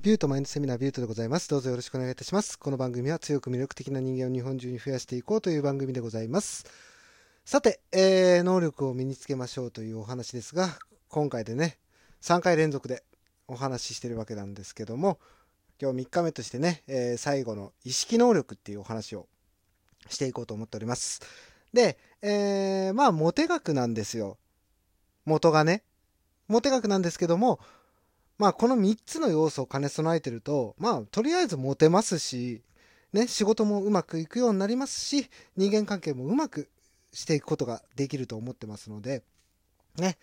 ビュートマインドセミナービュートでございます。どうぞよろしくお願いいたします。この番組は強く魅力的な人間を日本中に増やしていこうという番組でございます。さて、えー、能力を身につけましょうというお話ですが、今回でね、3回連続でお話ししてるわけなんですけども、今日3日目としてね、えー最後の意識能力っていうお話をしていこうと思っております。で、えーまあ、モテ学なんですよ。元がね。モテ学なんですけども、まあ、この3つの要素を兼ね備えてると、まあ、とりあえずモテますし、ね、仕事もうまくいくようになりますし、人間関係もうまくしていくことができると思ってますので、ね、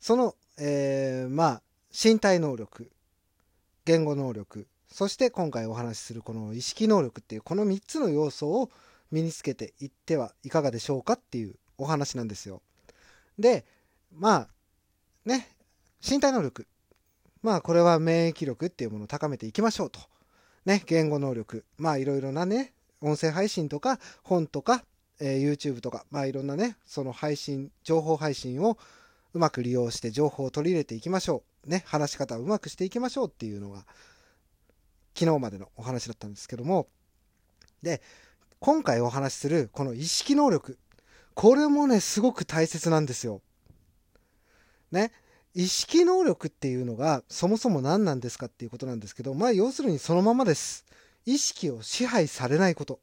その、えーまあ、身体能力、言語能力、そして今回お話しするこの意識能力っていうこの3つの要素を身につけていってはいかがでしょうかっていうお話なんですよ。で、まあ、ね、身体能力。まあこれは免疫力っていうものを高めていきましょうと。ね、言語能力。まあいろいろなね、音声配信とか本とか、えー YouTube とか、まあいろんなね、その配信、情報配信をうまく利用して情報を取り入れていきましょう。ね、話し方をうまくしていきましょうっていうのが、昨日までのお話だったんですけども、で、今回お話しするこの意識能力。これもね、すごく大切なんですよ。ね。意識能力っていうのがそもそも何なんですかっていうことなんですけど、まあ要するにそのままです。意識を支配されないこと。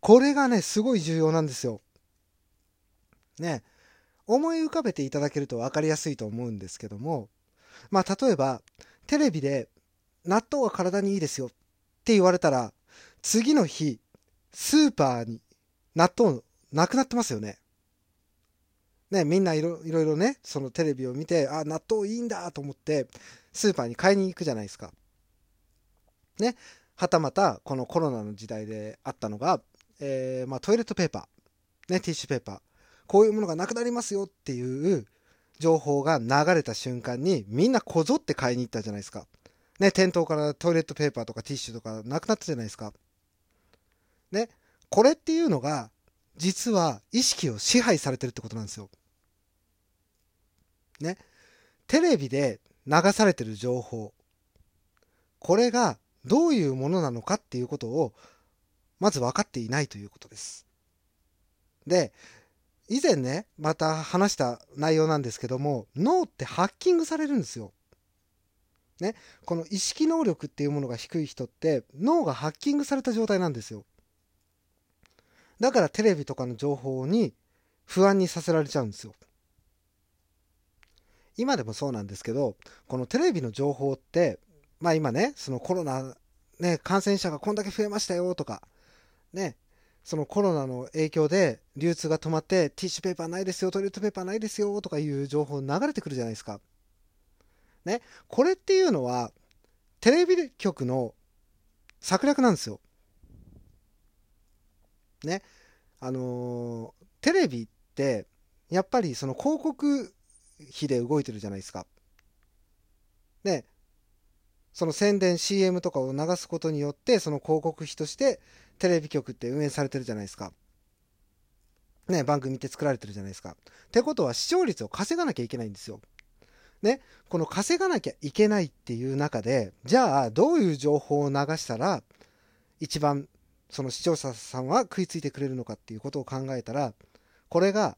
これがね、すごい重要なんですよ。ね。思い浮かべていただけると分かりやすいと思うんですけども、まあ例えば、テレビで納豆は体にいいですよって言われたら、次の日、スーパーに納豆なくなってますよね。ね、みんないろいろいろね、そのテレビを見て、あ、納豆いいんだと思って、スーパーに買いに行くじゃないですか。ね。はたまた、このコロナの時代であったのが、えーまあ、トイレットペーパー、ね、ティッシュペーパー、こういうものがなくなりますよっていう情報が流れた瞬間に、みんなこぞって買いに行ったじゃないですか。ね、店頭からトイレットペーパーとかティッシュとかなくなったじゃないですか。ね、これっていうのが、実は意識を支配されてるってことなんですよ。ね。テレビで流されてる情報。これがどういうものなのかっていうことを、まず分かっていないということです。で、以前ね、また話した内容なんですけども、脳ってハッキングされるんですよ。ね。この意識能力っていうものが低い人って、脳がハッキングされた状態なんですよ。だからテレビとかの情報に不安にさせられちゃうんですよ。今でもそうなんですけど、このテレビの情報って、まあ今ね、そのコロナ、ね、感染者がこんだけ増えましたよとか、ね、そのコロナの影響で流通が止まってティッシュペーパーないですよ、トイレットペーパーないですよとかいう情報流れてくるじゃないですか。ね、これっていうのは、テレビ局の策略なんですよ。ね。あのーテレビって、やっぱりその広告費で動いてるじゃないですか。ね。その宣伝 CM とかを流すことによって、その広告費としてテレビ局って運営されてるじゃないですか。ね、番組って作られてるじゃないですか。ってことは視聴率を稼がなきゃいけないんですよ。ね、この稼がなきゃいけないっていう中で、じゃあどういう情報を流したら、一番その視聴者さんは食いついてくれるのかっていうことを考えたら、これが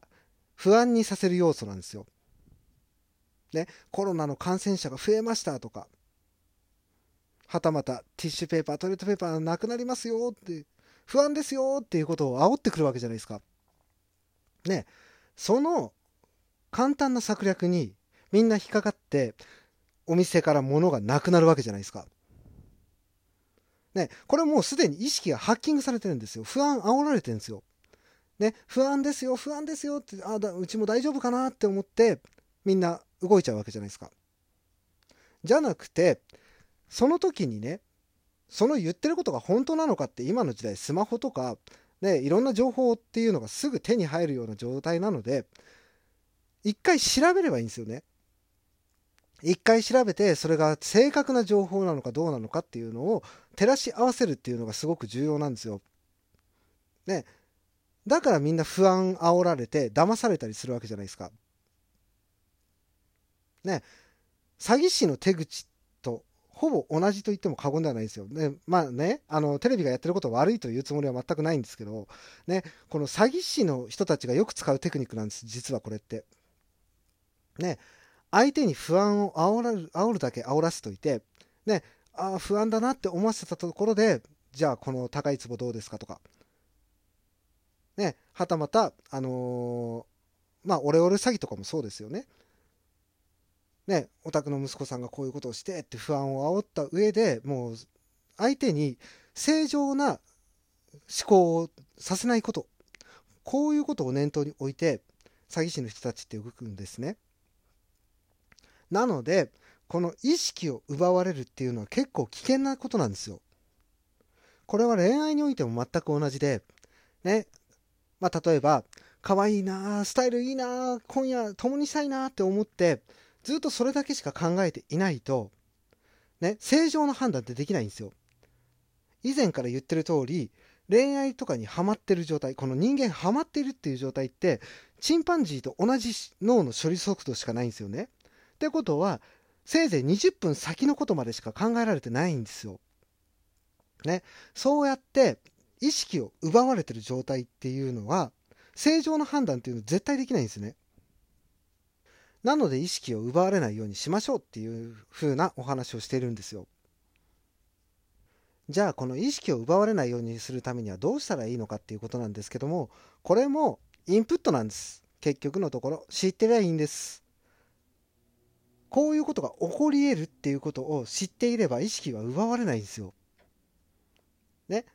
不安にさせる要素なんですよ。ね、コロナの感染者が増えましたとか、はたまたティッシュペーパー、トイレットペーパーなくなりますよって、不安ですよっていうことを煽ってくるわけじゃないですか。ね、その簡単な策略にみんな引っかかって、お店から物がなくなるわけじゃないですか。ね、これもうすでに意識がハッキングされてるんですよ。不安煽られてるんですよ。ね、不安ですよ、不安ですよって、あだ、うちも大丈夫かなって思って、みんな動いちゃうわけじゃないですか。じゃなくて、その時にね、その言ってることが本当なのかって今の時代スマホとか、ね、いろんな情報っていうのがすぐ手に入るような状態なので、一回調べればいいんですよね。一回調べて、それが正確な情報なのかどうなのかっていうのを照らし合わせるっていうのがすごく重要なんですよ。ね。だからみんな不安煽られて騙されたりするわけじゃないですか。ね。詐欺師の手口とほぼ同じと言っても過言ではないですよ。ね、まあね、あの、テレビがやってること悪いというつもりは全くないんですけど、ね、この詐欺師の人たちがよく使うテクニックなんです、実はこれって。ね、相手に不安を煽らる煽るだけ煽らせといて、ね、ああ、不安だなって思わせたところで、じゃあこの高い壺どうですかとか、ね、はたまた、あのー、まあ、オレオレ詐欺とかもそうですよね。ね、お宅の息子さんがこういうことをしてって不安を煽った上でもう相手に正常な思考をさせないことこういうことを念頭に置いて詐欺師の人たちって動くんですね。なのでこの意識を奪われるっていうのは結構危険なことなんですよ。これは恋愛においても全く同じでねまあ例えば可愛いなスタイルいいな今夜共にしたいなって思ってずっとそれだけしか考えていないと、ね、正常な判断ってできないんですよ。以前から言ってる通り、恋愛とかにハマってる状態、この人間ハマってるっていう状態って、チンパンジーと同じ脳の処理速度しかないんですよね。ってことは、せいぜい20分先のことまでしか考えられてないんですよ。ね。そうやって意識を奪われてる状態っていうのは、正常な判断っていうのは絶対できないんですね。なので意識を奪われないようにしましょうっていう風なお話をしているんですよ。じゃあこの意識を奪われないようにするためにはどうしたらいいのかっていうことなんですけどもこれもインプットなんです。結局のところ知ってりゃいいんです。こういうことが起こり得るっていうことを知っていれば意識は奪われないんですよ。ね。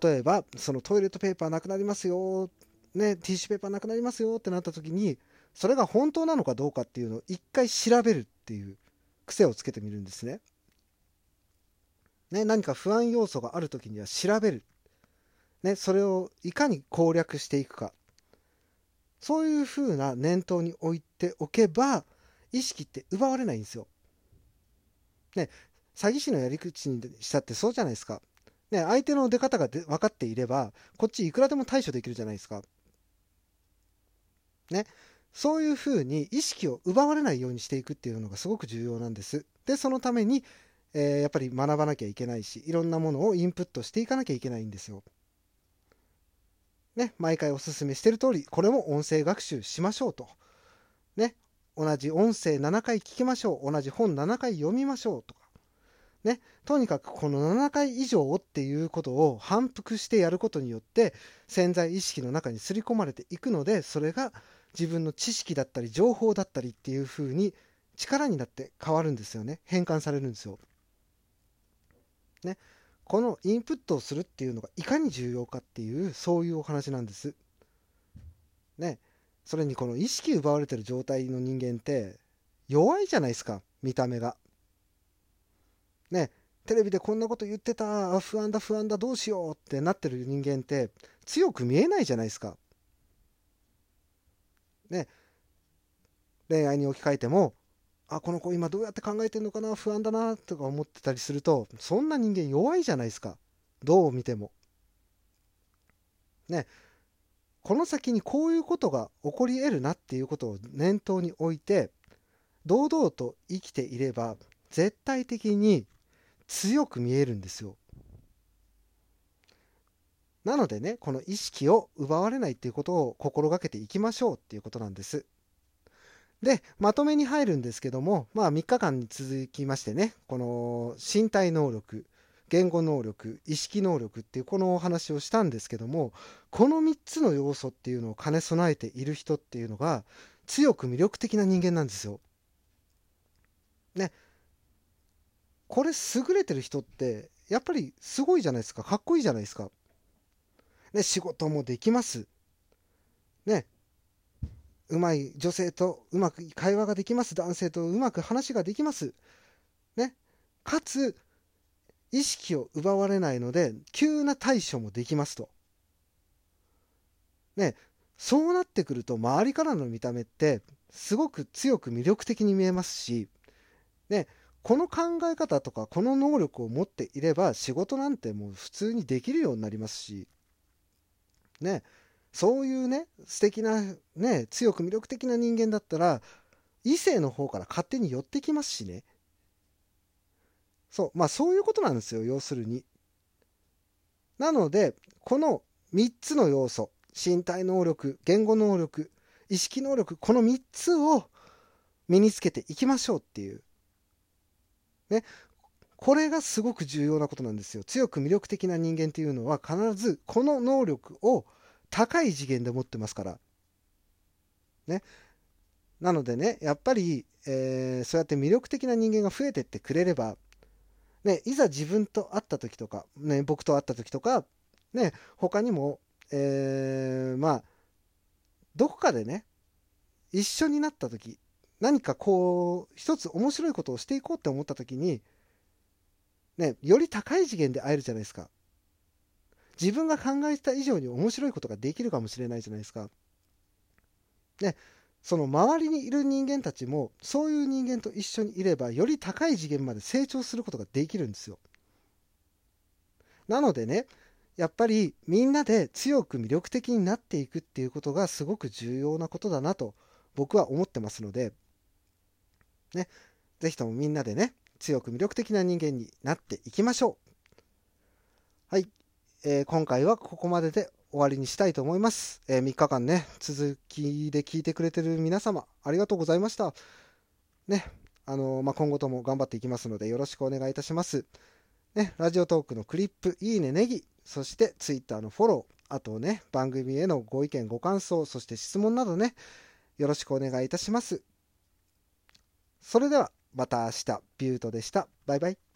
例えばそのトイレットペーパーなくなりますよねティッシュペーパーなくなりますよってなった時にそれが本当なのかどうかっていうのを一回調べるっていう癖をつけてみるんですね。ね、何か不安要素がある時には調べる。ね、それをいかに攻略していくか。そういうふうな念頭に置いておけば、意識って奪われないんですよ。ね、詐欺師のやり口にしたってそうじゃないですか。ね、相手の出方がで分かっていれば、こっちいくらでも対処できるじゃないですか。ね、そういうふうに意識を奪われないようにしていくっていうのがすごく重要なんです。で、そのために、えー、やっぱり学ばなきゃいけないし、いろんなものをインプットしていかなきゃいけないんですよ。ね、毎回おすすめしてる通り、これも音声学習しましょうと。ね、同じ音声7回聞きましょう。同じ本7回読みましょうとか。ね、とにかくこの7回以上っていうことを反復してやることによって潜在意識の中に刷り込まれていくのでそれが自分の知識だったり情報だったりっていう風に力になって変わるんですよね変換されるんですよ。ねこのインプットをするっていうのがいかに重要かっていうそういうお話なんです。ねそれにこの意識奪われてる状態の人間って弱いじゃないですか見た目が。ねテレビでこんなこと言ってた不安だ不安だどうしようってなってる人間って強く見えないじゃないですか。ね、恋愛に置き換えてもあこの子今どうやって考えてんのかな不安だなとか思ってたりするとそんな人間弱いじゃないですかどう見ても。ねこの先にこういうことが起こり得るなっていうことを念頭に置いて堂々と生きていれば絶対的に強く見えるんですよ。なのでね、この意識を奪われないっていうことを心がけていきましょうっていうことなんです。で、まとめに入るんですけども、まあ3日間に続きましてね、この身体能力、言語能力、意識能力っていうこのお話をしたんですけども、この3つの要素っていうのを兼ね備えている人っていうのが強く魅力的な人間なんですよ。ね。これ優れてる人ってやっぱりすごいじゃないですか。かっこいいじゃないですか。ね、仕事もできます。ね、うまい女性とうまく会話ができます。男性とうまく話ができます。ね、かつ、意識を奪われないので、急な対処もできますと。ね、そうなってくると、周りからの見た目って、すごく強く魅力的に見えますし、ね、この考え方とか、この能力を持っていれば、仕事なんてもう普通にできるようになりますし、ね、そういうね、素敵な、ね、強く魅力的な人間だったら、異性の方から勝手に寄ってきますしね。そう、まあそういうことなんですよ、要するに。なので、この3つの要素、身体能力、言語能力、意識能力、この3つを身につけていきましょうっていう。ね。これがすごく重要なことなんですよ。強く魅力的な人間っていうのは必ずこの能力を高い次元で持ってますから。ね。なのでね、やっぱり、えー、そうやって魅力的な人間が増えてってくれれば、ね、いざ自分と会った時とか、ね、僕と会った時とか、ね、他にも、えー、まあ、どこかでね、一緒になった時、何かこう、一つ面白いことをしていこうって思った時に、ね、より高い次元で会えるじゃないですか。自分が考えた以上に面白いことができるかもしれないじゃないですか。ね、その周りにいる人間たちもそういう人間と一緒にいればより高い次元まで成長することができるんですよ。なのでねやっぱりみんなで強く魅力的になっていくっていうことがすごく重要なことだなと僕は思ってますのでね是非ともみんなでね強く魅力的な人間になっていきましょう。はい、えー、今回はここまでで終わりにしたいと思います。えー、3日間ね、続きで聞いてくれてる皆様、ありがとうございました。ね、あのー、まあ、今後とも頑張っていきますので、よろしくお願いいたします。ね、ラジオトークのクリップ、いいね、ネギ、そして Twitter のフォロー、あとね、番組へのご意見、ご感想、そして質問などね、よろしくお願いいたします。それでは、また明日、ビュートでした。バイバイ。